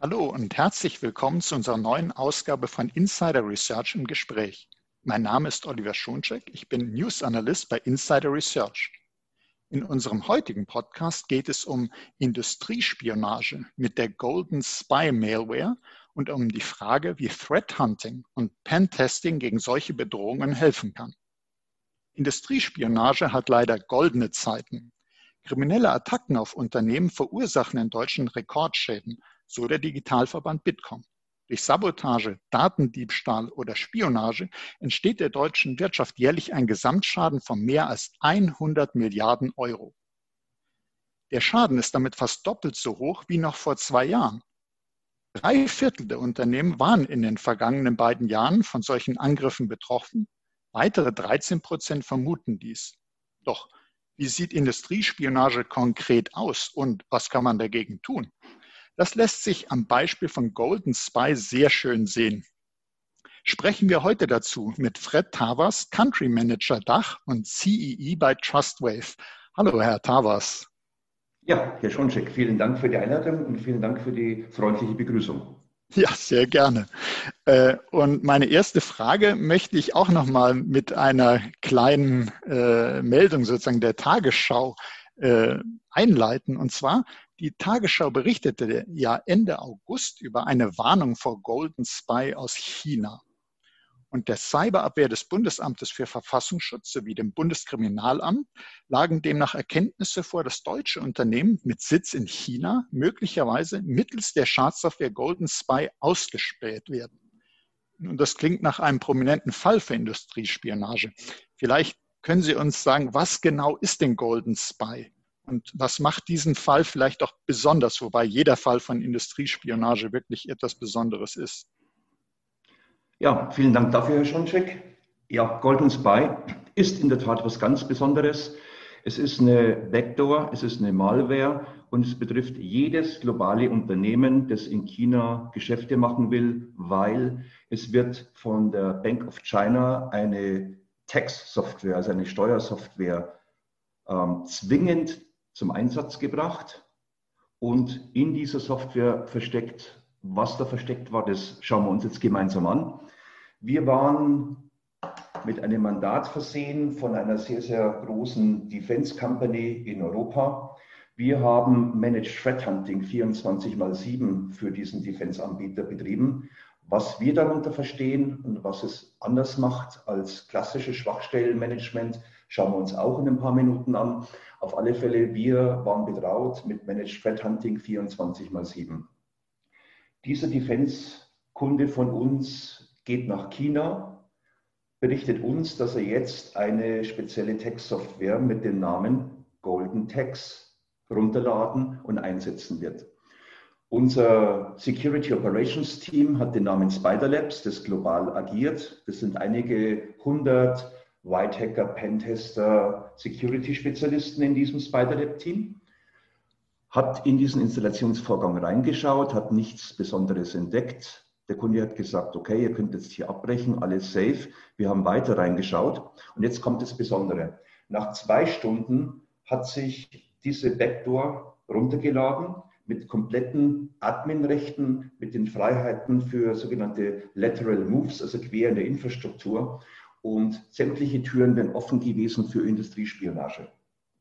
Hallo und herzlich willkommen zu unserer neuen Ausgabe von Insider Research im Gespräch. Mein Name ist Oliver Schoncheck, ich bin News Analyst bei Insider Research. In unserem heutigen Podcast geht es um Industriespionage mit der Golden Spy Malware und um die Frage, wie Threat Hunting und Pentesting gegen solche Bedrohungen helfen kann. Industriespionage hat leider goldene Zeiten. Kriminelle Attacken auf Unternehmen verursachen in Deutschland Rekordschäden so der Digitalverband Bitkom. Durch Sabotage, Datendiebstahl oder Spionage entsteht der deutschen Wirtschaft jährlich ein Gesamtschaden von mehr als 100 Milliarden Euro. Der Schaden ist damit fast doppelt so hoch wie noch vor zwei Jahren. Drei Viertel der Unternehmen waren in den vergangenen beiden Jahren von solchen Angriffen betroffen. Weitere 13 Prozent vermuten dies. Doch wie sieht Industriespionage konkret aus und was kann man dagegen tun? Das lässt sich am Beispiel von Golden Spy sehr schön sehen. Sprechen wir heute dazu mit Fred Tavas, Country Manager Dach und CEE e bei Trustwave. Hallo, Herr Tavas. Ja, Herr Schoncheck, vielen Dank für die Einladung und vielen Dank für die freundliche Begrüßung. Ja, sehr gerne. Äh, und meine erste Frage möchte ich auch nochmal mit einer kleinen äh, Meldung sozusagen der Tagesschau äh, einleiten. Und zwar, die Tagesschau berichtete ja Ende August über eine Warnung vor Golden Spy aus China. Und der Cyberabwehr des Bundesamtes für Verfassungsschutz sowie dem Bundeskriminalamt lagen demnach Erkenntnisse vor, dass deutsche Unternehmen mit Sitz in China möglicherweise mittels der Schadsoftware Golden Spy ausgespäht werden. Und das klingt nach einem prominenten Fall für Industriespionage. Vielleicht können Sie uns sagen, was genau ist denn Golden Spy? Und was macht diesen Fall vielleicht auch besonders, wobei jeder Fall von Industriespionage wirklich etwas Besonderes ist? Ja, vielen Dank dafür, Herr Schoncheck. Ja, Golden Spy ist in der Tat was ganz Besonderes. Es ist eine Vector, es ist eine Malware und es betrifft jedes globale Unternehmen, das in China Geschäfte machen will, weil es wird von der Bank of China eine Tax-Software, also eine Steuersoftware, ähm, zwingend zum Einsatz gebracht und in dieser Software versteckt, was da versteckt war, das schauen wir uns jetzt gemeinsam an. Wir waren mit einem Mandat versehen von einer sehr, sehr großen Defense Company in Europa. Wir haben Managed Threat Hunting 24 mal 7 für diesen Defense-Anbieter betrieben. Was wir darunter verstehen und was es anders macht als klassisches Schwachstellenmanagement, schauen wir uns auch in ein paar Minuten an. Auf alle Fälle, wir waren betraut mit Managed Threat Hunting 24 x 7. Dieser Defense-Kunde von uns geht nach China, berichtet uns, dass er jetzt eine spezielle Text-Software mit dem Namen Golden Text runterladen und einsetzen wird. Unser Security Operations Team hat den Namen Spider Labs, das global agiert. Das sind einige hundert White Hacker, Pentester, Security-Spezialisten in diesem Spider-Lab-Team. Hat in diesen Installationsvorgang reingeschaut, hat nichts Besonderes entdeckt. Der Kunde hat gesagt, okay, ihr könnt jetzt hier abbrechen, alles safe. Wir haben weiter reingeschaut. Und jetzt kommt das Besondere. Nach zwei Stunden hat sich diese Backdoor runtergeladen mit kompletten Adminrechten, mit den Freiheiten für sogenannte Lateral Moves, also quer in der Infrastruktur und sämtliche Türen wären offen gewesen für Industriespionage.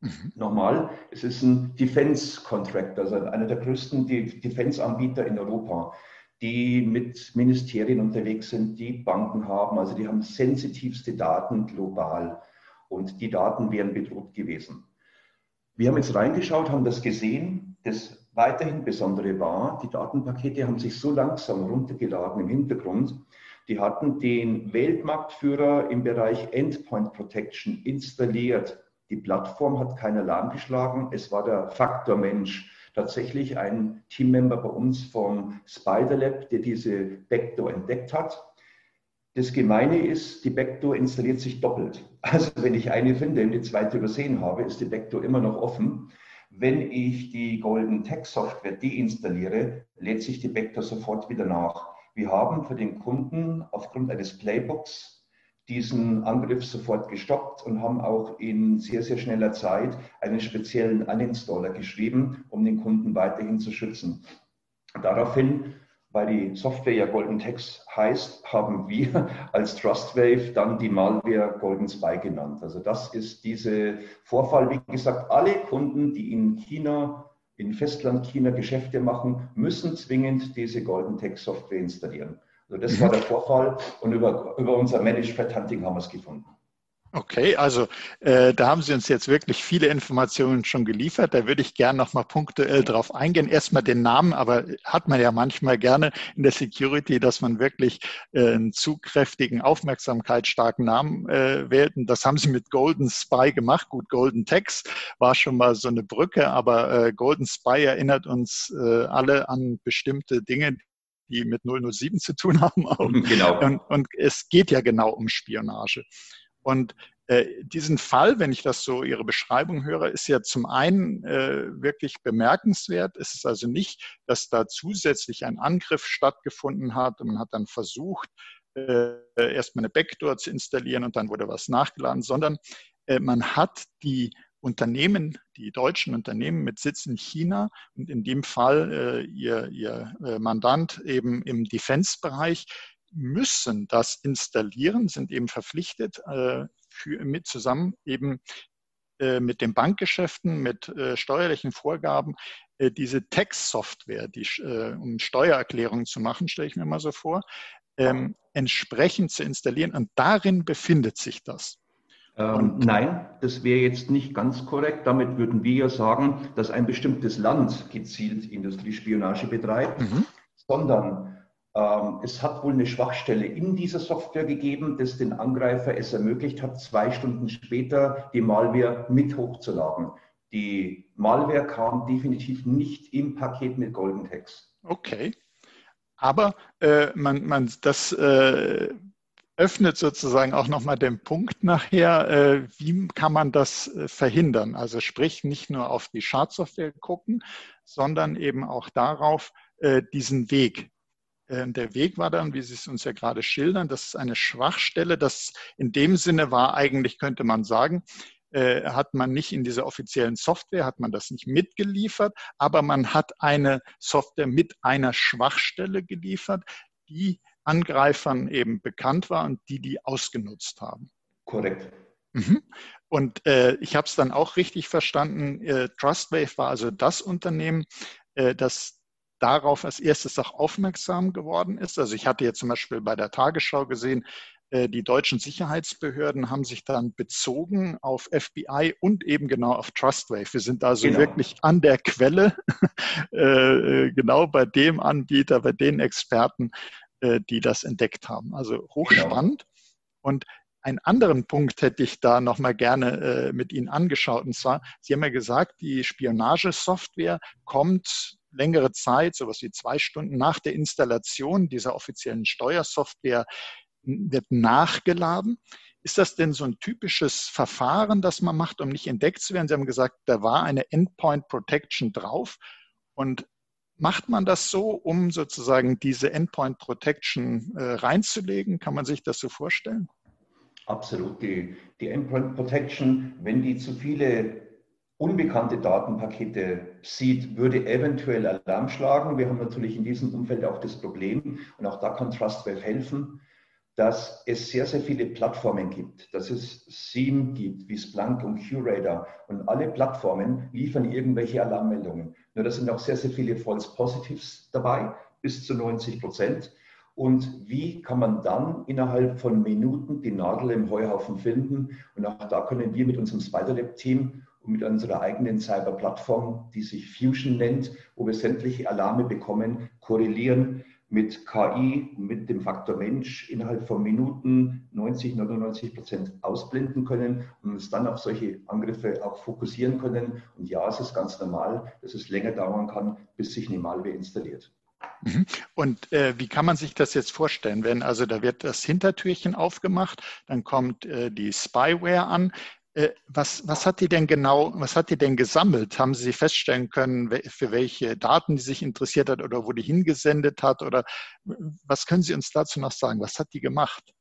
Mhm. Nochmal, es ist ein Defense Contractor, also einer der größten Defense-Anbieter in Europa, die mit Ministerien unterwegs sind, die Banken haben, also die haben sensitivste Daten global und die Daten wären bedroht gewesen. Wir haben jetzt reingeschaut, haben das gesehen. Das weiterhin Besondere war, die Datenpakete haben sich so langsam runtergeladen im Hintergrund, die hatten den Weltmarktführer im Bereich Endpoint Protection installiert. Die Plattform hat keinen Alarm geschlagen. Es war der Faktor Mensch, tatsächlich ein Teammember bei uns vom Spider Lab, der diese Backdoor entdeckt hat. Das Gemeine ist, die Backdoor installiert sich doppelt. Also wenn ich eine finde und die zweite übersehen habe, ist die Backdoor immer noch offen. Wenn ich die Golden Tech Software deinstalliere, lädt sich die Backdoor sofort wieder nach. Wir haben für den Kunden aufgrund eines Playbooks diesen Angriff sofort gestoppt und haben auch in sehr, sehr schneller Zeit einen speziellen Uninstaller geschrieben, um den Kunden weiterhin zu schützen. Daraufhin, weil die Software ja Golden Text heißt, haben wir als Trustwave dann die Malware Golden Spy genannt. Also das ist dieser Vorfall. Wie gesagt, alle Kunden, die in China in Festland China Geschäfte machen, müssen zwingend diese Golden Tech Software installieren. Also das war mhm. der Vorfall und über, über unser Managed Hunting haben wir es gefunden. Okay, also äh, da haben Sie uns jetzt wirklich viele Informationen schon geliefert. Da würde ich gerne nochmal punktuell drauf eingehen. Erstmal den Namen, aber hat man ja manchmal gerne in der Security, dass man wirklich äh, einen zugkräftigen, aufmerksamkeitsstarken Namen äh, wählt. Und das haben Sie mit Golden Spy gemacht. Gut, Golden Text war schon mal so eine Brücke, aber äh, Golden Spy erinnert uns äh, alle an bestimmte Dinge, die mit 007 zu tun haben. Auch. Genau. Und, und es geht ja genau um Spionage. Und äh, diesen Fall, wenn ich das so Ihre Beschreibung höre, ist ja zum einen äh, wirklich bemerkenswert. Es ist also nicht, dass da zusätzlich ein Angriff stattgefunden hat und man hat dann versucht, äh, erstmal eine Backdoor zu installieren und dann wurde was nachgeladen, sondern äh, man hat die Unternehmen, die deutschen Unternehmen mit Sitz in China und in dem Fall äh, ihr, ihr äh, Mandant eben im Defense-Bereich müssen das installieren, sind eben verpflichtet, äh, für, mit zusammen eben äh, mit den Bankgeschäften, mit äh, steuerlichen Vorgaben, diese Tax-Software, die, um Steuererklärungen zu machen, stelle ich mir mal so vor, ähm, entsprechend zu installieren. Und darin befindet sich das. Ähm, nein, das wäre jetzt nicht ganz korrekt. Damit würden wir ja sagen, dass ein bestimmtes Land gezielt Industriespionage betreibt, mhm. sondern es hat wohl eine Schwachstelle in dieser Software gegeben, das den Angreifer es ermöglicht hat, zwei Stunden später die Malware mit hochzuladen. Die Malware kam definitiv nicht im Paket mit Golden Text. Okay. Aber äh, man, man, das äh, öffnet sozusagen auch nochmal den Punkt nachher, äh, wie kann man das äh, verhindern? Also sprich nicht nur auf die Schadsoftware gucken, sondern eben auch darauf, äh, diesen Weg der Weg war dann, wie Sie es uns ja gerade schildern, das ist eine Schwachstelle. Das in dem Sinne war eigentlich, könnte man sagen, äh, hat man nicht in dieser offiziellen Software, hat man das nicht mitgeliefert, aber man hat eine Software mit einer Schwachstelle geliefert, die Angreifern eben bekannt war und die die ausgenutzt haben. Korrekt. Mhm. Und äh, ich habe es dann auch richtig verstanden. Äh, Trustwave war also das Unternehmen, äh, das darauf als erstes auch aufmerksam geworden ist. Also ich hatte jetzt zum Beispiel bei der Tagesschau gesehen, äh, die deutschen Sicherheitsbehörden haben sich dann bezogen auf FBI und eben genau auf Trustwave. Wir sind also genau. wirklich an der Quelle, äh, genau bei dem Anbieter, bei den Experten, äh, die das entdeckt haben. Also hochspannend. Genau. Und einen anderen Punkt hätte ich da nochmal gerne mit Ihnen angeschaut. Und zwar, Sie haben ja gesagt, die Spionagesoftware kommt längere Zeit, sowas wie zwei Stunden nach der Installation dieser offiziellen Steuersoftware, wird nachgeladen. Ist das denn so ein typisches Verfahren, das man macht, um nicht entdeckt zu werden? Sie haben gesagt, da war eine Endpoint Protection drauf. Und macht man das so, um sozusagen diese Endpoint Protection äh, reinzulegen? Kann man sich das so vorstellen? Absolut. Die, die Endpoint Protection, wenn die zu viele unbekannte Datenpakete sieht, würde eventuell Alarm schlagen. Wir haben natürlich in diesem Umfeld auch das Problem, und auch da kann Trustwave helfen, dass es sehr, sehr viele Plattformen gibt, dass es SIEM gibt, wie Splunk und QRadar. Und alle Plattformen liefern irgendwelche Alarmmeldungen. Nur da sind auch sehr, sehr viele False Positives dabei, bis zu 90 Prozent. Und wie kann man dann innerhalb von Minuten die Nadel im Heuhaufen finden? Und auch da können wir mit unserem Spiderlab-Team mit unserer eigenen Cyberplattform, die sich Fusion nennt, wo wir sämtliche Alarme bekommen, korrelieren mit KI, mit dem Faktor Mensch innerhalb von Minuten 90, 99 Prozent ausblenden können und uns dann auf solche Angriffe auch fokussieren können. Und ja, es ist ganz normal, dass es länger dauern kann, bis sich eine Malware installiert. Mhm. Und äh, wie kann man sich das jetzt vorstellen? Wenn also da wird das Hintertürchen aufgemacht, dann kommt äh, die Spyware an. Äh, was, was hat die denn genau, was hat die denn gesammelt? Haben Sie feststellen können, für welche Daten die sich interessiert hat oder wo die hingesendet hat? Oder was können Sie uns dazu noch sagen? Was hat die gemacht?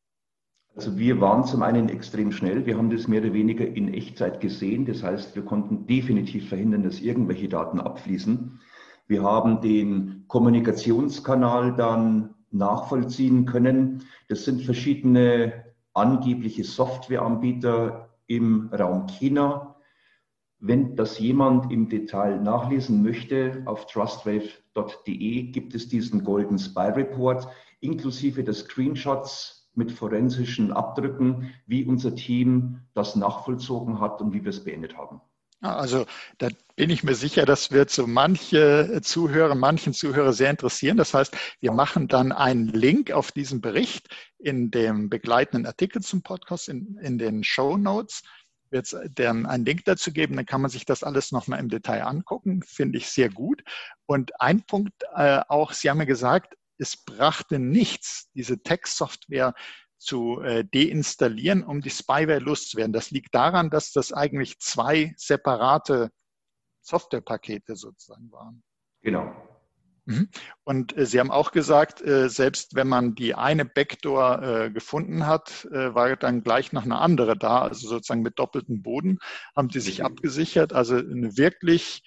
Also wir waren zum einen extrem schnell. Wir haben das mehr oder weniger in Echtzeit gesehen. Das heißt, wir konnten definitiv verhindern, dass irgendwelche Daten abfließen. Wir haben den Kommunikationskanal dann nachvollziehen können. Das sind verschiedene angebliche Softwareanbieter im Raum China. Wenn das jemand im Detail nachlesen möchte, auf trustwave.de gibt es diesen Golden Spy Report inklusive des Screenshots mit forensischen Abdrücken, wie unser Team das nachvollzogen hat und wie wir es beendet haben. Also da bin ich mir sicher, das wird so manche Zuhörer, manchen Zuhörer sehr interessieren. Das heißt, wir machen dann einen Link auf diesen Bericht in dem begleitenden Artikel zum Podcast, in, in den Show Notes wird es dann einen Link dazu geben, dann kann man sich das alles nochmal im Detail angucken, finde ich sehr gut. Und ein Punkt äh, auch, Sie haben ja gesagt, es brachte nichts, diese Textsoftware zu äh, deinstallieren, um die Spyware loszuwerden. Das liegt daran, dass das eigentlich zwei separate Softwarepakete sozusagen waren. Genau. Mhm. Und äh, Sie haben auch gesagt, äh, selbst wenn man die eine Backdoor gefunden hat, war dann gleich noch eine andere da, also sozusagen mit doppeltem Boden, haben Sie sich abgesichert. Also wirklich,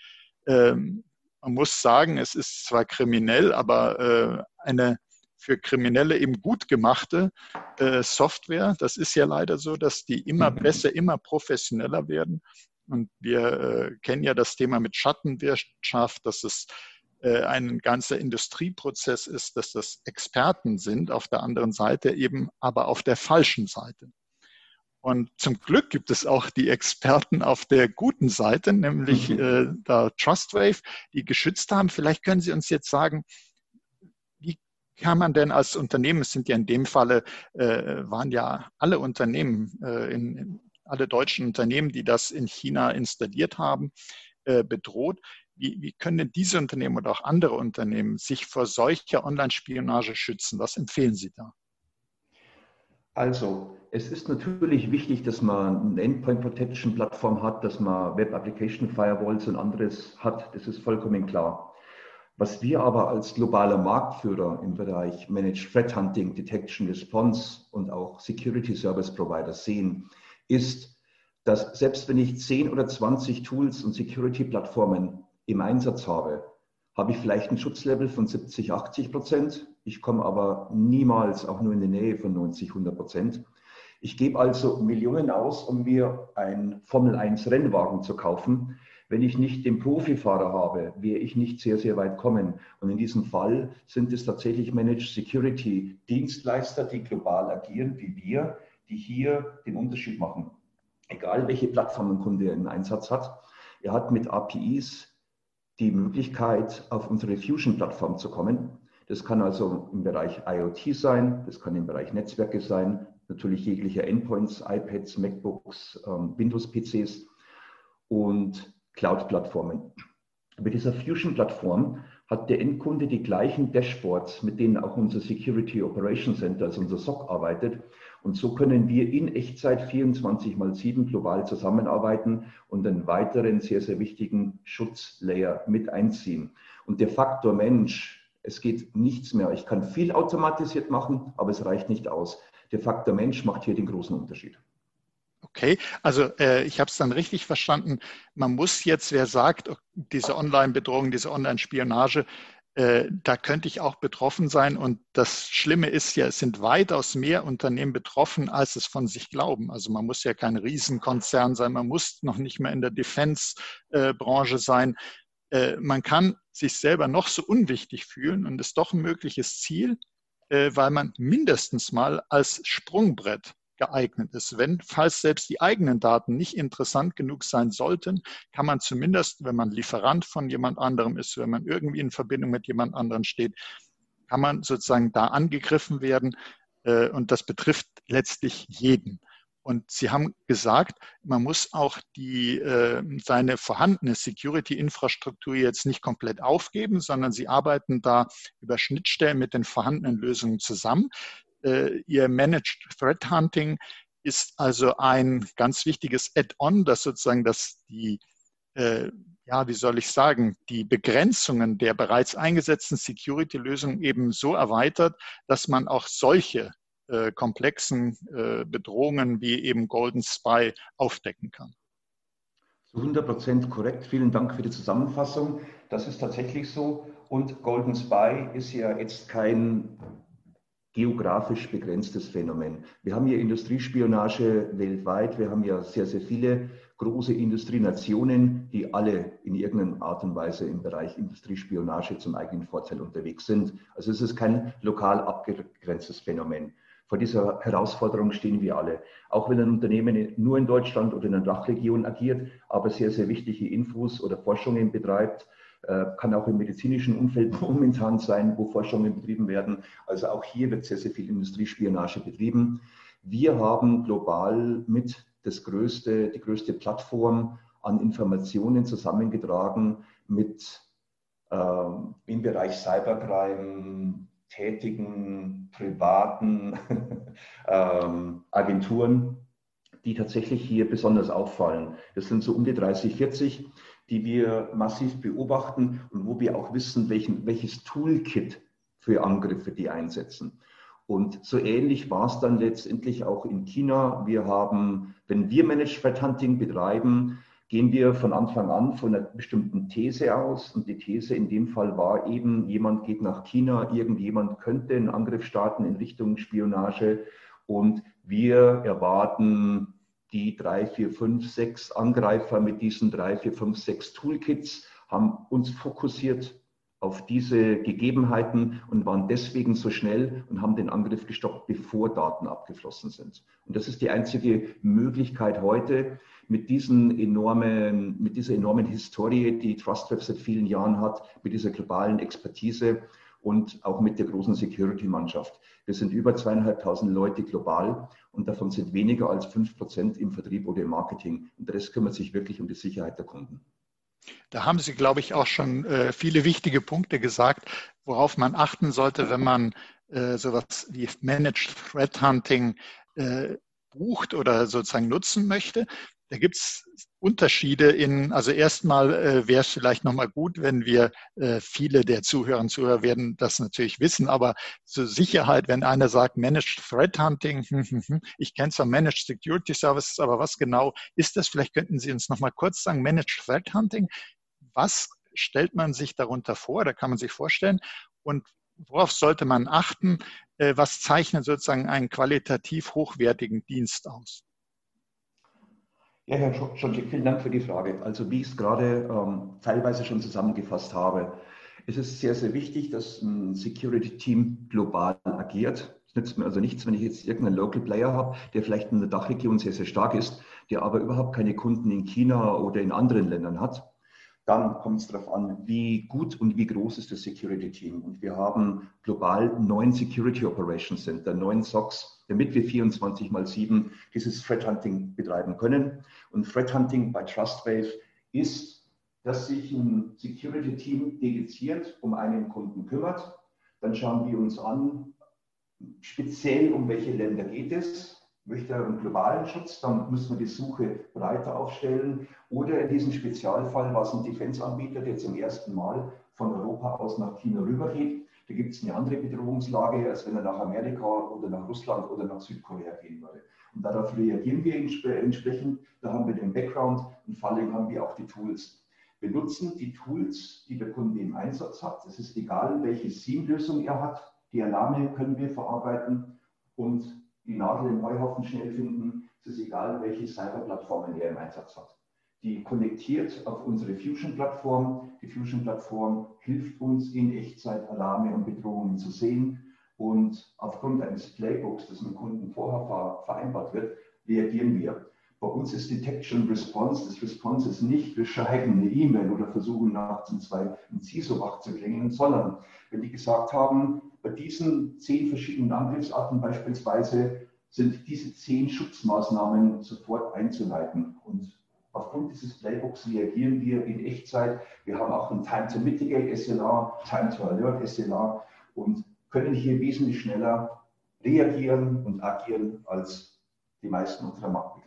ähm, man muss sagen, es ist zwar kriminell, aber eine für Kriminelle eben gut gemachte äh, Software. Das ist ja leider so, dass die immer mhm. besser, immer professioneller werden. Und wir äh, kennen ja das Thema mit Schattenwirtschaft, dass es äh, ein ganzer Industrieprozess ist, dass das Experten sind auf der anderen Seite eben, aber auf der falschen Seite. Und zum Glück gibt es auch die Experten auf der guten Seite, nämlich mhm. äh, da Trustwave, die geschützt haben. Vielleicht können Sie uns jetzt sagen, kann man denn als Unternehmen, es sind ja in dem Falle, äh, waren ja alle Unternehmen, äh, in, in, alle deutschen Unternehmen, die das in China installiert haben, äh, bedroht. Wie, wie können denn diese Unternehmen oder auch andere Unternehmen sich vor solcher Online-Spionage schützen? Was empfehlen Sie da? Also, es ist natürlich wichtig, dass man eine Endpoint Protection Plattform hat, dass man Web Application Firewalls und anderes hat. Das ist vollkommen klar. Was wir aber als globaler Marktführer im Bereich Managed Threat Hunting, Detection Response und auch Security Service Provider sehen, ist, dass selbst wenn ich 10 oder 20 Tools und Security-Plattformen im Einsatz habe, habe ich vielleicht ein Schutzlevel von 70, 80 Prozent. Ich komme aber niemals auch nur in die Nähe von 90, 100 Prozent. Ich gebe also Millionen aus, um mir ein Formel 1 Rennwagen zu kaufen, wenn ich nicht den Profifahrer habe, werde ich nicht sehr, sehr weit kommen. Und in diesem Fall sind es tatsächlich Managed Security Dienstleister, die global agieren, wie wir, die hier den Unterschied machen. Egal welche Plattform ein Kunde im Einsatz hat. Er hat mit APIs die Möglichkeit, auf unsere Fusion-Plattform zu kommen. Das kann also im Bereich IoT sein, das kann im Bereich Netzwerke sein, natürlich jegliche Endpoints, iPads, MacBooks, ähm, Windows-PCs. Und Cloud-Plattformen. Bei dieser Fusion-Plattform hat der Endkunde die gleichen Dashboards, mit denen auch unser Security Operation Center, also unser SOC, arbeitet. Und so können wir in Echtzeit 24 mal 7 global zusammenarbeiten und einen weiteren sehr, sehr wichtigen Schutzlayer mit einziehen. Und der Faktor Mensch, es geht nichts mehr. Ich kann viel automatisiert machen, aber es reicht nicht aus. Der Faktor Mensch macht hier den großen Unterschied. Okay, also äh, ich habe es dann richtig verstanden. Man muss jetzt, wer sagt, diese Online-Bedrohung, diese Online-Spionage, äh, da könnte ich auch betroffen sein. Und das Schlimme ist ja, es sind weitaus mehr Unternehmen betroffen, als es von sich glauben. Also man muss ja kein Riesenkonzern sein, man muss noch nicht mehr in der Defense-Branche sein. Äh, man kann sich selber noch so unwichtig fühlen und ist doch ein mögliches Ziel, äh, weil man mindestens mal als Sprungbrett geeignet ist. Wenn, falls selbst die eigenen Daten nicht interessant genug sein sollten, kann man zumindest, wenn man Lieferant von jemand anderem ist, wenn man irgendwie in Verbindung mit jemand anderem steht, kann man sozusagen da angegriffen werden. Äh, und das betrifft letztlich jeden. Und Sie haben gesagt, man muss auch die, äh, seine vorhandene Security-Infrastruktur jetzt nicht komplett aufgeben, sondern Sie arbeiten da über Schnittstellen mit den vorhandenen Lösungen zusammen. Äh, ihr Managed Threat Hunting ist also ein ganz wichtiges Add-on, das sozusagen das die, äh, ja, wie soll ich sagen, die Begrenzungen der bereits eingesetzten Security-Lösungen eben so erweitert, dass man auch solche äh, komplexen äh, Bedrohungen wie eben Golden Spy aufdecken kann. Zu 100 Prozent korrekt. Vielen Dank für die Zusammenfassung. Das ist tatsächlich so. Und Golden Spy ist ja jetzt kein geografisch begrenztes Phänomen. Wir haben ja Industriespionage weltweit. Wir haben ja sehr, sehr viele große Industrienationen, die alle in irgendeiner Art und Weise im Bereich Industriespionage zum eigenen Vorteil unterwegs sind. Also es ist kein lokal abgegrenztes Phänomen. Vor dieser Herausforderung stehen wir alle. Auch wenn ein Unternehmen nur in Deutschland oder in einer Dachregion agiert, aber sehr, sehr wichtige Infos oder Forschungen betreibt, kann auch im medizinischen Umfeld momentan sein, wo Forschungen betrieben werden. Also auch hier wird sehr, sehr viel Industriespionage betrieben. Wir haben global mit das größte, die größte Plattform an Informationen zusammengetragen mit ähm, im Bereich Cybercrime tätigen privaten ähm, Agenturen, die tatsächlich hier besonders auffallen. Das sind so um die 30, 40, die wir massiv beobachten und wo wir auch wissen, welchen, welches Toolkit für Angriffe die einsetzen. Und so ähnlich war es dann letztendlich auch in China. Wir haben, wenn wir Managed Threat Hunting betreiben, gehen wir von Anfang an von einer bestimmten These aus. Und die These in dem Fall war eben, jemand geht nach China, irgendjemand könnte einen Angriff starten in Richtung Spionage. Und wir erwarten die drei, vier, fünf, sechs Angreifer mit diesen drei, vier, fünf, sechs Toolkits, haben uns fokussiert auf diese Gegebenheiten und waren deswegen so schnell und haben den Angriff gestoppt, bevor Daten abgeflossen sind. Und das ist die einzige Möglichkeit heute mit, diesen enormen, mit dieser enormen Historie, die Trustweb seit vielen Jahren hat, mit dieser globalen Expertise und auch mit der großen Security-Mannschaft. Wir sind über zweieinhalbtausend Leute global und davon sind weniger als fünf Prozent im Vertrieb oder im Marketing. Und der Rest kümmert sich wirklich um die Sicherheit der Kunden. Da haben Sie, glaube ich, auch schon äh, viele wichtige Punkte gesagt, worauf man achten sollte, wenn man äh, sowas wie Managed Threat Hunting äh, bucht oder sozusagen nutzen möchte. Da gibt es Unterschiede in, also erstmal äh, wäre es vielleicht nochmal gut, wenn wir, äh, viele der Zuhörer und Zuhörer werden das natürlich wissen, aber zur Sicherheit, wenn einer sagt Managed Threat Hunting, hm, hm, hm, ich kenne zwar Managed Security Services, aber was genau ist das? Vielleicht könnten Sie uns nochmal kurz sagen, Managed Threat Hunting, was stellt man sich darunter vor? Da kann man sich vorstellen. Und worauf sollte man achten? Äh, was zeichnet sozusagen einen qualitativ hochwertigen Dienst aus? Ja, Herr Schoncheck, vielen Dank für die Frage. Also wie ich es gerade ähm, teilweise schon zusammengefasst habe, es ist sehr, sehr wichtig, dass ein Security-Team global agiert. Es nützt mir also nichts, wenn ich jetzt irgendeinen Local Player habe, der vielleicht in der Dachregion sehr, sehr stark ist, der aber überhaupt keine Kunden in China oder in anderen Ländern hat. Dann kommt es darauf an, wie gut und wie groß ist das Security Team. Und wir haben global neun Security Operations Center, neun SOCs damit wir 24 mal 7 dieses Threat Hunting betreiben können. Und Threat Hunting bei Trustwave ist, dass sich ein Security Team dediziert um einen Kunden kümmert. Dann schauen wir uns an, speziell um welche Länder geht es. Möchte er einen globalen Schutz, dann müssen wir die Suche breiter aufstellen. Oder in diesem Spezialfall war es ein Defense-Anbieter, der zum ersten Mal von Europa aus nach China rübergeht da gibt es eine andere Bedrohungslage, als wenn er nach Amerika oder nach Russland oder nach Südkorea gehen würde. Und darauf reagieren wir entsprechend. Da haben wir den Background und vor allem haben wir auch die Tools. Wir nutzen die Tools, die der Kunde im Einsatz hat. Es ist egal, welche SIEM-Lösung er hat. Die Alarme können wir verarbeiten und die Nadel im Heuhaufen schnell finden. Es ist egal, welche Cyberplattformen er im Einsatz hat die konnektiert auf unsere Fusion-Plattform. Die Fusion-Plattform hilft uns in Echtzeit Alarme und Bedrohungen zu sehen. Und aufgrund eines Playbooks, das mit Kunden vorher vereinbart wird, reagieren wir. Bei uns ist Detection Response. Das Response ist nicht, wir schreiben eine E-Mail oder versuchen nachts um zwei ein CISO wach zu klingen, sondern wenn die gesagt haben, bei diesen zehn verschiedenen Angriffsarten beispielsweise sind diese zehn Schutzmaßnahmen sofort einzuleiten. Und Aufgrund dieses Playbooks reagieren wir in Echtzeit. Wir haben auch ein Time to Mitigate SLA, Time to Alert SLA und können hier wesentlich schneller reagieren und agieren als die meisten unserer Marktbegleiter.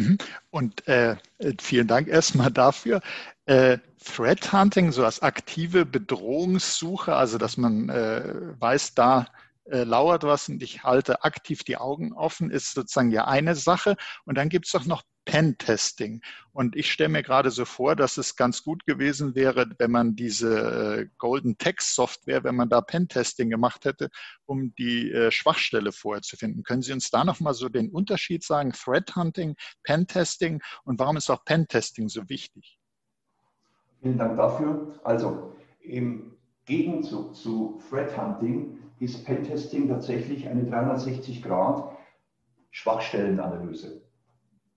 Mhm. Und äh, vielen Dank erstmal dafür. Äh, Threat Hunting, so als aktive Bedrohungssuche, also dass man äh, weiß, da äh, lauert was und ich halte aktiv die Augen offen, ist sozusagen ja eine Sache. Und dann gibt es doch noch Pen-Testing. Und ich stelle mir gerade so vor, dass es ganz gut gewesen wäre, wenn man diese äh, Golden Text Software, wenn man da Pen-Testing gemacht hätte, um die äh, Schwachstelle vorher zu finden. Können Sie uns da nochmal so den Unterschied sagen? Threat Hunting, Pen-Testing und warum ist auch Pen-Testing so wichtig? Vielen Dank dafür. Also im Gegenzug zu Threat Hunting ist Pentesting tatsächlich eine 360 Grad Schwachstellenanalyse.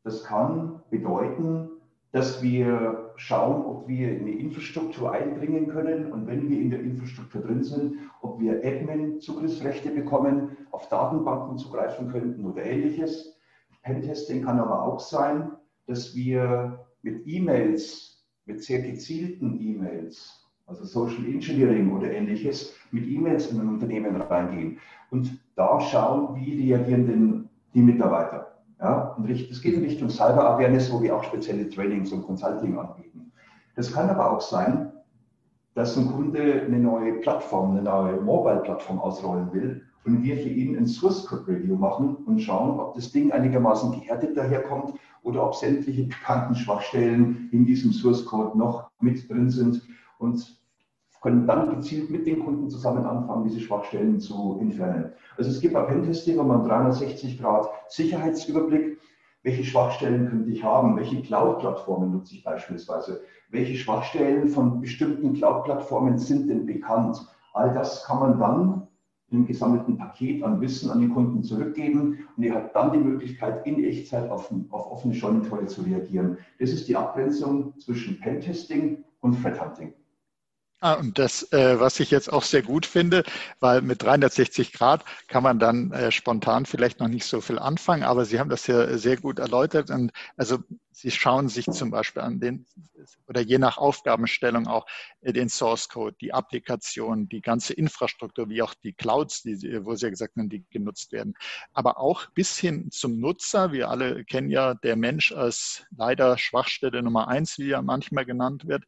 Das kann bedeuten, dass wir schauen, ob wir eine Infrastruktur einbringen können und wenn wir in der Infrastruktur drin sind, ob wir Admin-Zugriffsrechte bekommen, auf Datenbanken zugreifen könnten oder ähnliches. Pentesting kann aber auch sein, dass wir mit E-Mails, mit sehr gezielten E-Mails also Social Engineering oder ähnliches, mit E-Mails in ein Unternehmen reingehen und da schauen, wie reagieren denn die Mitarbeiter. Ja, und es geht in Richtung Cyber Awareness, wo wir auch spezielle Trainings und Consulting anbieten. Das kann aber auch sein, dass ein Kunde eine neue Plattform, eine neue Mobile-Plattform ausrollen will und wir für ihn ein Source Code Review machen und schauen, ob das Ding einigermaßen gehärtet daherkommt oder ob sämtliche bekannten Schwachstellen in diesem Source Code noch mit drin sind und können dann gezielt mit den Kunden zusammen anfangen, diese Schwachstellen zu entfernen. Also es gibt bei Pentesting immer einen 360 Grad Sicherheitsüberblick. Welche Schwachstellen könnte ich haben? Welche Cloud-Plattformen nutze ich beispielsweise? Welche Schwachstellen von bestimmten Cloud-Plattformen sind denn bekannt? All das kann man dann im gesammelten Paket an Wissen an den Kunden zurückgeben und er hat dann die Möglichkeit, in Echtzeit auf, auf offene Scheunentore zu reagieren. Das ist die Abgrenzung zwischen Pentesting und Threat Hunting. Ah, und das, äh, was ich jetzt auch sehr gut finde, weil mit 360 Grad kann man dann äh, spontan vielleicht noch nicht so viel anfangen, aber Sie haben das ja sehr gut erläutert. Und also Sie schauen sich zum Beispiel an den, oder je nach Aufgabenstellung auch äh, den Source Code, die Applikation, die ganze Infrastruktur, wie auch die Clouds, die, wo Sie ja gesagt haben, die genutzt werden. Aber auch bis hin zum Nutzer. Wir alle kennen ja der Mensch als leider Schwachstelle Nummer eins, wie er manchmal genannt wird.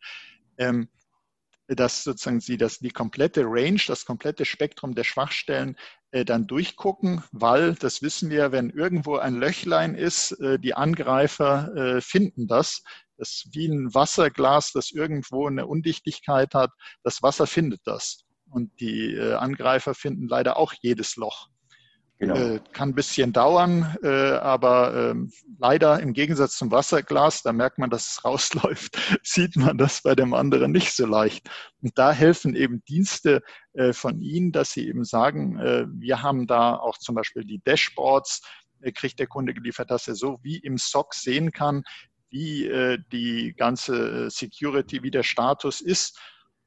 Ähm, dass sozusagen Sie das, die komplette Range, das komplette Spektrum der Schwachstellen äh, dann durchgucken, weil, das wissen wir, wenn irgendwo ein Löchlein ist, äh, die Angreifer äh, finden das. Das ist wie ein Wasserglas, das irgendwo eine Undichtigkeit hat. Das Wasser findet das. Und die äh, Angreifer finden leider auch jedes Loch. Genau. Äh, kann ein bisschen dauern, äh, aber ähm, leider im Gegensatz zum Wasserglas, da merkt man, dass es rausläuft, sieht man das bei dem anderen nicht so leicht. Und da helfen eben Dienste äh, von Ihnen, dass Sie eben sagen, äh, wir haben da auch zum Beispiel die Dashboards, äh, kriegt der Kunde geliefert, dass er so wie im SOC sehen kann, wie äh, die ganze Security, wie der Status ist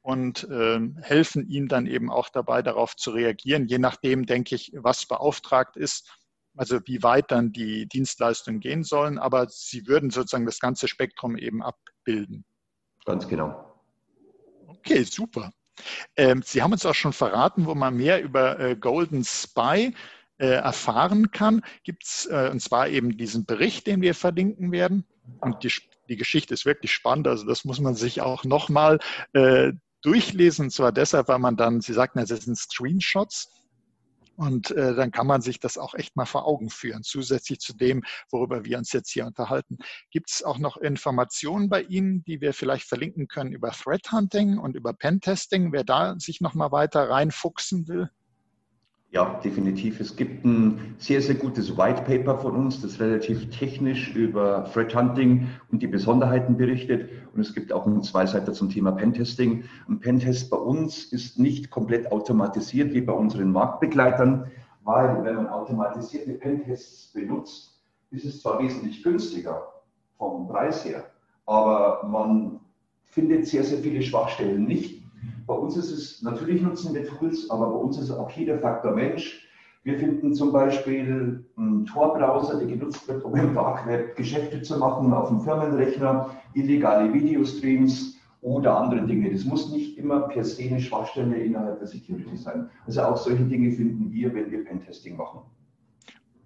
und äh, helfen ihm dann eben auch dabei, darauf zu reagieren, je nachdem, denke ich, was beauftragt ist, also wie weit dann die Dienstleistungen gehen sollen, aber sie würden sozusagen das ganze Spektrum eben abbilden. Ganz genau. Okay, super. Ähm, sie haben uns auch schon verraten, wo man mehr über äh, Golden Spy äh, erfahren kann. Gibt es, äh, und zwar eben diesen Bericht, den wir verlinken werden. Und die, die Geschichte ist wirklich spannend, also das muss man sich auch nochmal äh, durchlesen. Und zwar deshalb, weil man dann, Sie sagten, es sind Screenshots. Und äh, dann kann man sich das auch echt mal vor Augen führen, zusätzlich zu dem, worüber wir uns jetzt hier unterhalten. Gibt es auch noch Informationen bei Ihnen, die wir vielleicht verlinken können über Threat Hunting und über Pentesting, wer da sich noch mal weiter reinfuchsen will? Ja, definitiv. Es gibt ein sehr, sehr gutes White Paper von uns, das relativ technisch über Threat Hunting und die Besonderheiten berichtet. Und es gibt auch einen Zweiseiter zum Thema Pentesting. Ein Pentest bei uns ist nicht komplett automatisiert wie bei unseren Marktbegleitern, weil wenn man automatisierte Pentests benutzt, ist es zwar wesentlich günstiger vom Preis her, aber man findet sehr, sehr viele Schwachstellen nicht bei uns ist es, natürlich nutzen wir Tools, aber bei uns ist auch jeder Faktor Mensch. Wir finden zum Beispiel einen Tor-Browser, der genutzt wird, um im Dark Web Geschäfte zu machen, auf dem Firmenrechner, illegale Videostreams oder andere Dinge. Das muss nicht immer per se eine Schwachstelle innerhalb der Security sein. Also auch solche Dinge finden wir, wenn wir Pentesting machen.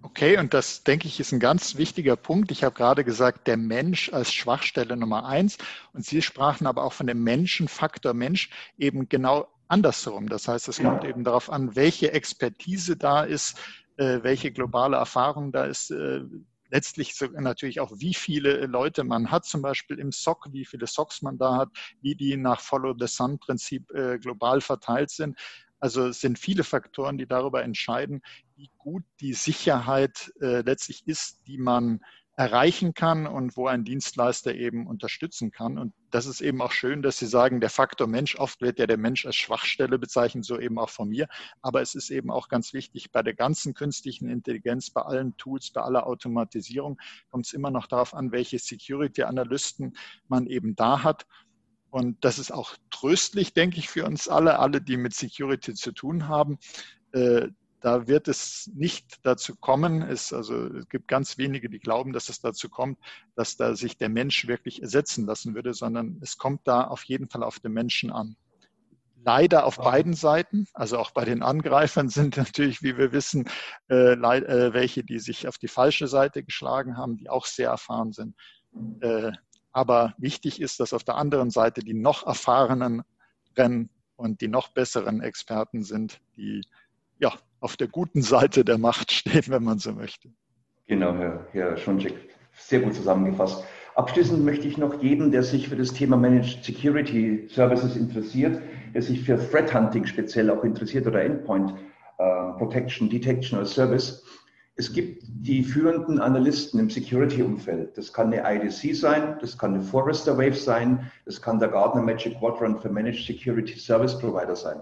Okay, und das denke ich ist ein ganz wichtiger Punkt. Ich habe gerade gesagt, der Mensch als Schwachstelle Nummer eins. Und Sie sprachen aber auch von dem Menschenfaktor Mensch eben genau andersherum. Das heißt, es kommt eben darauf an, welche Expertise da ist, äh, welche globale Erfahrung da ist, äh, letztlich natürlich auch, wie viele Leute man hat, zum Beispiel im SOC, wie viele SOCs man da hat, wie die nach Follow-the-Sun-Prinzip äh, global verteilt sind. Also es sind viele Faktoren, die darüber entscheiden, wie gut die Sicherheit äh, letztlich ist, die man erreichen kann und wo ein Dienstleister eben unterstützen kann. Und das ist eben auch schön, dass Sie sagen, der Faktor Mensch, oft wird ja der Mensch als Schwachstelle bezeichnet, so eben auch von mir. Aber es ist eben auch ganz wichtig, bei der ganzen künstlichen Intelligenz, bei allen Tools, bei aller Automatisierung kommt es immer noch darauf an, welche Security-Analysten man eben da hat. Und das ist auch tröstlich, denke ich, für uns alle, alle, die mit Security zu tun haben, äh, da wird es nicht dazu kommen, es, also, es gibt ganz wenige, die glauben, dass es dazu kommt, dass da sich der Mensch wirklich ersetzen lassen würde, sondern es kommt da auf jeden Fall auf den Menschen an. Leider auf beiden Seiten, also auch bei den Angreifern sind natürlich, wie wir wissen, äh, äh, welche, die sich auf die falsche Seite geschlagen haben, die auch sehr erfahren sind. Äh, aber wichtig ist, dass auf der anderen Seite die noch erfahrenen Rennen und die noch besseren Experten sind, die ja, auf der guten Seite der Macht stehen, wenn man so möchte. Genau, Herr, Herr Schonczyk, sehr gut zusammengefasst. Abschließend möchte ich noch jedem, der sich für das Thema Managed Security Services interessiert, der sich für Threat Hunting speziell auch interessiert oder Endpoint äh, Protection, Detection oder Service, es gibt die führenden Analysten im Security-Umfeld. Das kann eine IDC sein, das kann eine Forrester Wave sein, das kann der Gartner Magic Quadrant für Managed Security Service Provider sein.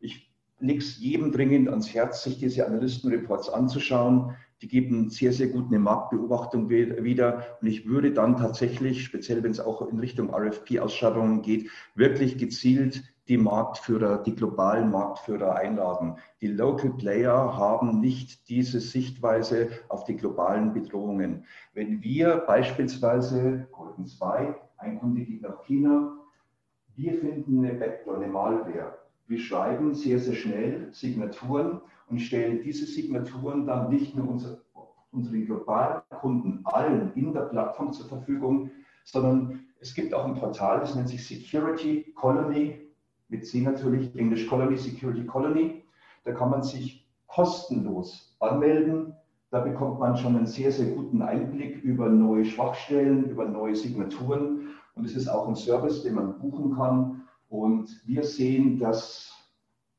Ich lege es jedem dringend ans Herz, sich diese Analystenreports anzuschauen. Die geben sehr, sehr gut eine Marktbeobachtung wieder. Und ich würde dann tatsächlich, speziell wenn es auch in Richtung RFP-Ausschreibungen geht, wirklich gezielt die Marktführer, die globalen Marktführer einladen. Die Local Player haben nicht diese Sichtweise auf die globalen Bedrohungen. Wenn wir beispielsweise, Golden 2, ein Kunde geht nach China, wir finden eine Backdoor, eine Malware wir schreiben sehr, sehr schnell Signaturen und stellen diese Signaturen dann nicht nur unser, unseren globalen Kunden allen in der Plattform zur Verfügung, sondern es gibt auch ein Portal, das nennt sich Security Colony, mit C natürlich, Englisch Colony, Security Colony. Da kann man sich kostenlos anmelden. Da bekommt man schon einen sehr, sehr guten Einblick über neue Schwachstellen, über neue Signaturen. Und es ist auch ein Service, den man buchen kann und wir sehen, dass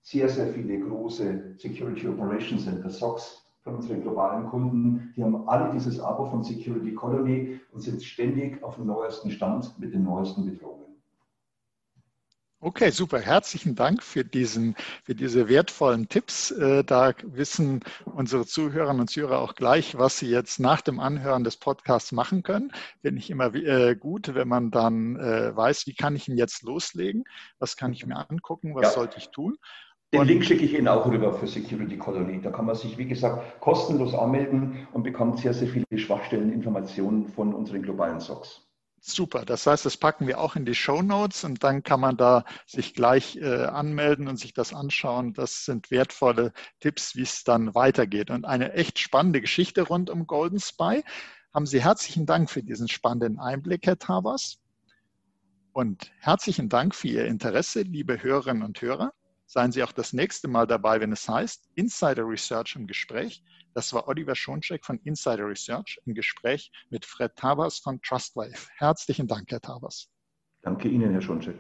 sehr, sehr viele große Security Operations Center, SOCs, von unseren globalen Kunden, die haben alle dieses Abo von Security Colony und sind ständig auf dem neuesten Stand mit den neuesten Bedrohungen. Okay, super. Herzlichen Dank für, diesen, für diese wertvollen Tipps. Äh, da wissen unsere Zuhörerinnen und Zuhörer auch gleich, was sie jetzt nach dem Anhören des Podcasts machen können. Finde ich immer äh, gut, wenn man dann äh, weiß, wie kann ich ihn jetzt loslegen? Was kann ich mir angucken? Was ja. sollte ich tun? Den Link schicke ich Ihnen auch rüber für Security Colony. Da kann man sich, wie gesagt, kostenlos anmelden und bekommt sehr, sehr viele Schwachstelleninformationen von unseren globalen SOCs. Super. Das heißt, das packen wir auch in die Show Notes und dann kann man da sich gleich äh, anmelden und sich das anschauen. Das sind wertvolle Tipps, wie es dann weitergeht. Und eine echt spannende Geschichte rund um Golden Spy. Haben Sie herzlichen Dank für diesen spannenden Einblick, Herr Tavas. Und herzlichen Dank für Ihr Interesse, liebe Hörerinnen und Hörer. Seien Sie auch das nächste Mal dabei, wenn es heißt Insider Research im Gespräch das war Oliver Schoncheck von Insider Research im Gespräch mit Fred Tabas von Trustwave. Herzlichen Dank, Herr Tabas. Danke Ihnen, Herr Schoncheck.